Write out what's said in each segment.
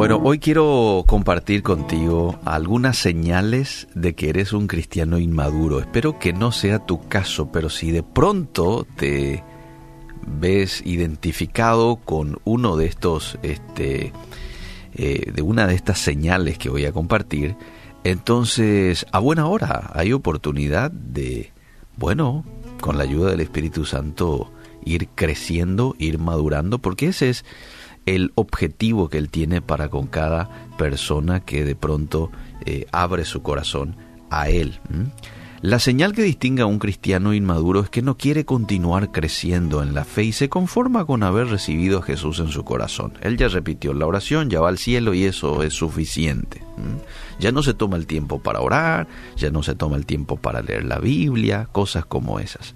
Bueno, hoy quiero compartir contigo algunas señales de que eres un cristiano inmaduro. Espero que no sea tu caso, pero si de pronto te ves identificado con uno de estos, este, eh, de una de estas señales que voy a compartir, entonces a buena hora hay oportunidad de, bueno, con la ayuda del Espíritu Santo ir creciendo, ir madurando, porque ese es el objetivo que Él tiene para con cada persona que de pronto eh, abre su corazón a Él. La señal que distingue a un cristiano inmaduro es que no quiere continuar creciendo en la fe y se conforma con haber recibido a Jesús en su corazón. Él ya repitió la oración, ya va al cielo y eso es suficiente. Ya no se toma el tiempo para orar, ya no se toma el tiempo para leer la Biblia, cosas como esas.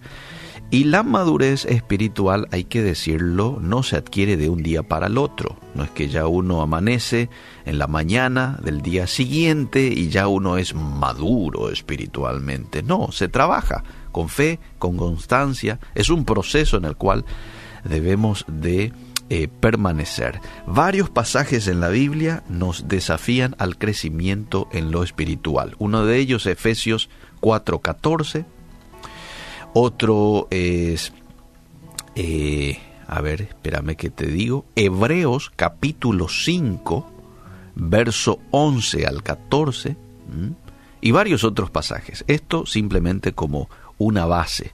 Y la madurez espiritual, hay que decirlo, no se adquiere de un día para el otro. No es que ya uno amanece en la mañana del día siguiente y ya uno es maduro espiritualmente. No, se trabaja con fe, con constancia. Es un proceso en el cual debemos de eh, permanecer. Varios pasajes en la Biblia nos desafían al crecimiento en lo espiritual. Uno de ellos, Efesios 4:14 otro es, eh, a ver, espérame que te digo, Hebreos capítulo 5, verso 11 al 14, y varios otros pasajes. Esto simplemente como una base.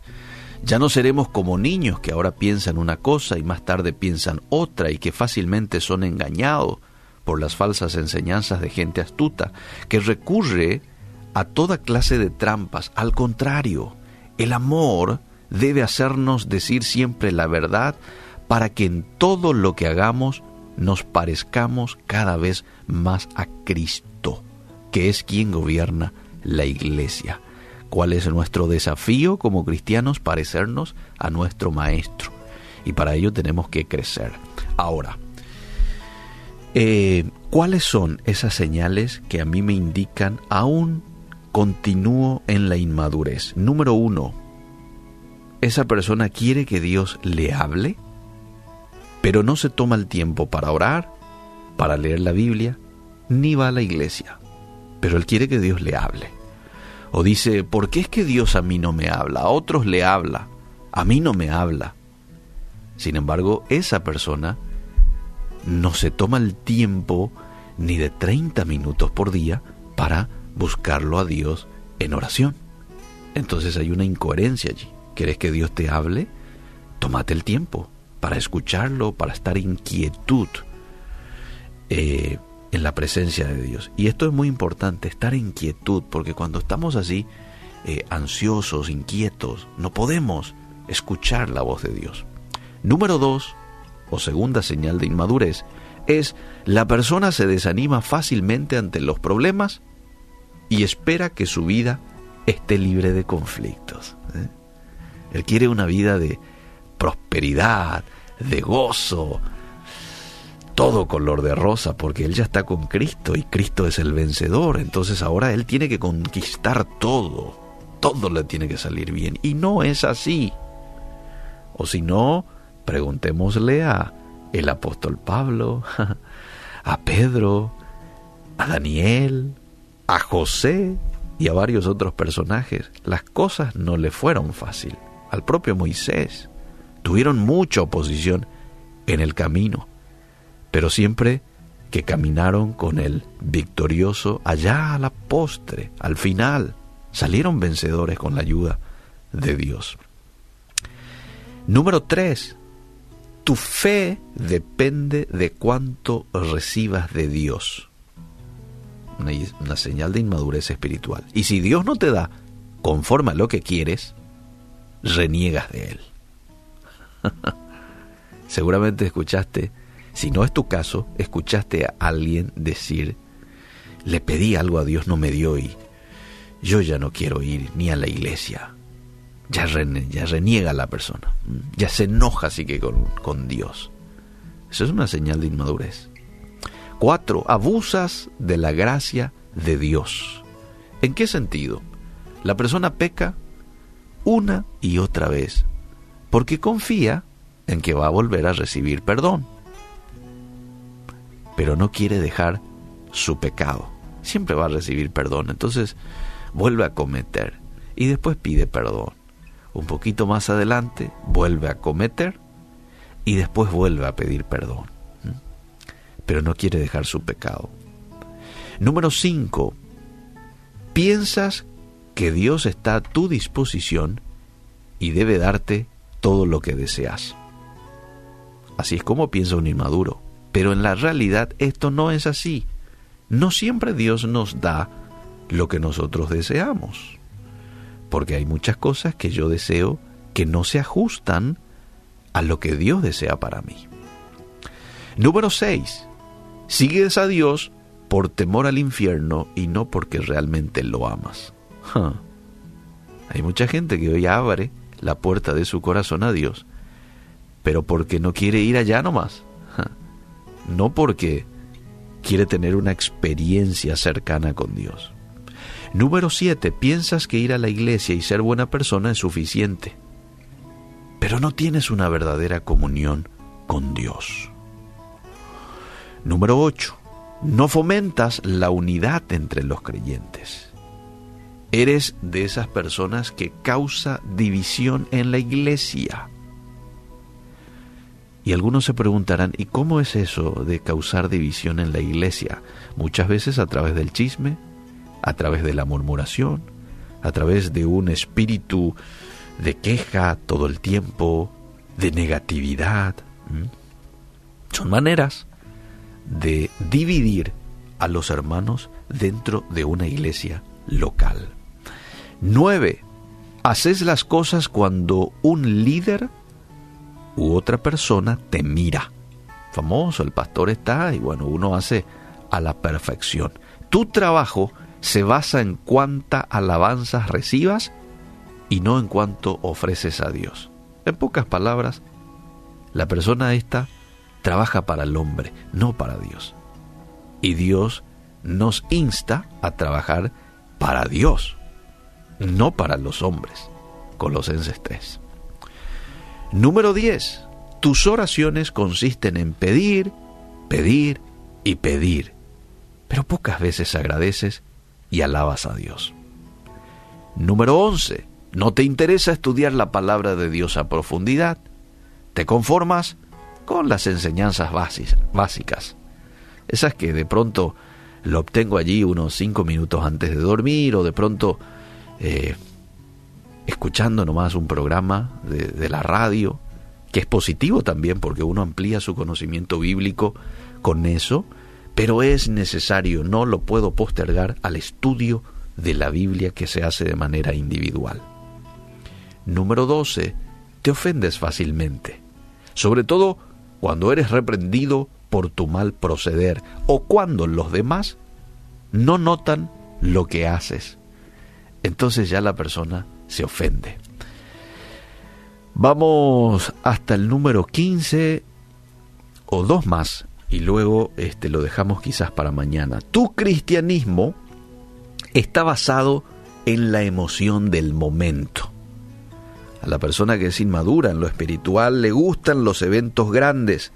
Ya no seremos como niños que ahora piensan una cosa y más tarde piensan otra y que fácilmente son engañados por las falsas enseñanzas de gente astuta que recurre a toda clase de trampas. Al contrario, el amor debe hacernos decir siempre la verdad para que en todo lo que hagamos nos parezcamos cada vez más a Cristo, que es quien gobierna la iglesia. ¿Cuál es nuestro desafío como cristianos? Parecernos a nuestro Maestro. Y para ello tenemos que crecer. Ahora, eh, ¿cuáles son esas señales que a mí me indican aún continúo en la inmadurez. Número uno, esa persona quiere que Dios le hable, pero no se toma el tiempo para orar, para leer la Biblia, ni va a la iglesia. Pero él quiere que Dios le hable. O dice, ¿por qué es que Dios a mí no me habla? A otros le habla, a mí no me habla. Sin embargo, esa persona no se toma el tiempo ni de 30 minutos por día para buscarlo a Dios en oración. Entonces hay una incoherencia allí. ¿Quieres que Dios te hable? Tómate el tiempo para escucharlo, para estar en quietud eh, en la presencia de Dios. Y esto es muy importante, estar en quietud, porque cuando estamos así, eh, ansiosos, inquietos, no podemos escuchar la voz de Dios. Número dos, o segunda señal de inmadurez, es la persona se desanima fácilmente ante los problemas y espera que su vida esté libre de conflictos. ¿eh? Él quiere una vida de prosperidad, de gozo, todo color de rosa, porque él ya está con Cristo y Cristo es el vencedor. Entonces ahora él tiene que conquistar todo, todo le tiene que salir bien. Y no es así. O si no, preguntémosle a el apóstol Pablo, a Pedro, a Daniel, a José y a varios otros personajes, las cosas no le fueron fácil. Al propio Moisés tuvieron mucha oposición en el camino, pero siempre que caminaron con él victorioso allá a la postre, al final, salieron vencedores con la ayuda de Dios. Número 3. Tu fe depende de cuánto recibas de Dios una, señal de inmadurez espiritual. Y si Dios no te da conforme a lo que quieres, reniegas de Él. Seguramente escuchaste, si no es tu caso, escuchaste a alguien decir, le pedí algo a Dios, no me dio y yo ya no quiero ir ni a la iglesia. Ya, ya reniega la persona, ya se enoja así que con, con Dios. Eso es una señal de inmadurez. Cuatro, abusas de la gracia de Dios. ¿En qué sentido? La persona peca una y otra vez porque confía en que va a volver a recibir perdón. pero no quiere dejar su pecado. Siempre va a recibir perdón. Entonces vuelve a cometer y después pide perdón. Un poquito más adelante vuelve a cometer y después vuelve a pedir perdón. Pero no quiere dejar su pecado. Número 5. Piensas que Dios está a tu disposición y debe darte todo lo que deseas. Así es como piensa un inmaduro. Pero en la realidad esto no es así. No siempre Dios nos da lo que nosotros deseamos. Porque hay muchas cosas que yo deseo que no se ajustan a lo que Dios desea para mí. Número 6. Sigues a Dios por temor al infierno y no porque realmente lo amas. Hay mucha gente que hoy abre la puerta de su corazón a Dios, pero porque no quiere ir allá nomás. No porque quiere tener una experiencia cercana con Dios. Número 7. Piensas que ir a la iglesia y ser buena persona es suficiente, pero no tienes una verdadera comunión con Dios. Número 8. No fomentas la unidad entre los creyentes. Eres de esas personas que causa división en la iglesia. Y algunos se preguntarán, ¿y cómo es eso de causar división en la iglesia? Muchas veces a través del chisme, a través de la murmuración, a través de un espíritu de queja todo el tiempo, de negatividad. Son maneras de dividir a los hermanos dentro de una iglesia local. 9. Haces las cosas cuando un líder u otra persona te mira. Famoso, el pastor está y bueno, uno hace a la perfección. Tu trabajo se basa en cuánta alabanzas recibas y no en cuánto ofreces a Dios. En pocas palabras, la persona esta trabaja para el hombre, no para Dios. Y Dios nos insta a trabajar para Dios, no para los hombres. Colosenses 3. Número 10. Tus oraciones consisten en pedir, pedir y pedir, pero pocas veces agradeces y alabas a Dios. Número 11. No te interesa estudiar la palabra de Dios a profundidad. Te conformas con las enseñanzas básicas. Esas que de pronto lo obtengo allí unos cinco minutos antes de dormir o de pronto eh, escuchando nomás un programa de, la radio, que es positivo también porque uno amplía su conocimiento bíblico con eso, pero es necesario, no lo puedo postergar al estudio de la Biblia que se hace de manera individual. Número 12. Te ofendes fácilmente, sobre todo cuando eres reprendido por tu mal proceder o cuando los demás no notan lo que haces. Entonces ya la persona se ofende. Vamos hasta el número 15 o dos más y luego este lo dejamos quizás para mañana. Tu cristianismo está basado en la emoción del momento. A la persona que es inmadura en lo espiritual le gustan los eventos grandes,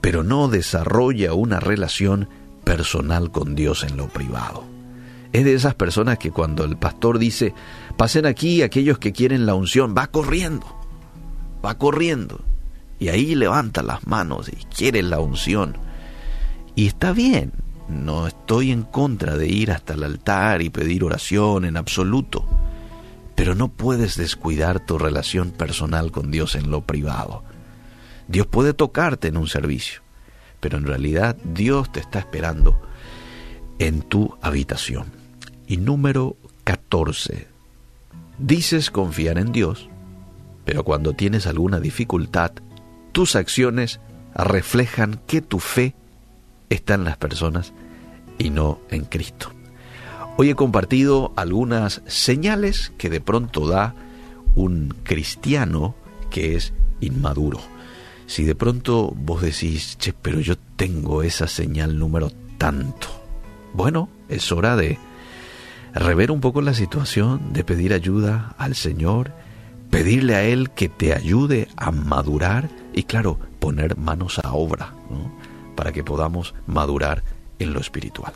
pero no desarrolla una relación personal con Dios en lo privado. Es de esas personas que cuando el pastor dice, Pasen aquí aquellos que quieren la unción. Va corriendo, va corriendo. Y ahí levanta las manos y quiere la unción. Y está bien, no estoy en contra de ir hasta el altar y pedir oración en absoluto. Pero no puedes descuidar tu relación personal con Dios en lo privado. Dios puede tocarte en un servicio, pero en realidad Dios te está esperando en tu habitación. Y número 14. Dices confiar en Dios, pero cuando tienes alguna dificultad, tus acciones reflejan que tu fe está en las personas y no en Cristo. Hoy he compartido algunas señales que de pronto da un cristiano que es inmaduro. Si de pronto vos decís, che, pero yo tengo esa señal número tanto, bueno, es hora de rever un poco la situación, de pedir ayuda al Señor, pedirle a Él que te ayude a madurar y claro, poner manos a obra para que podamos madurar en lo espiritual.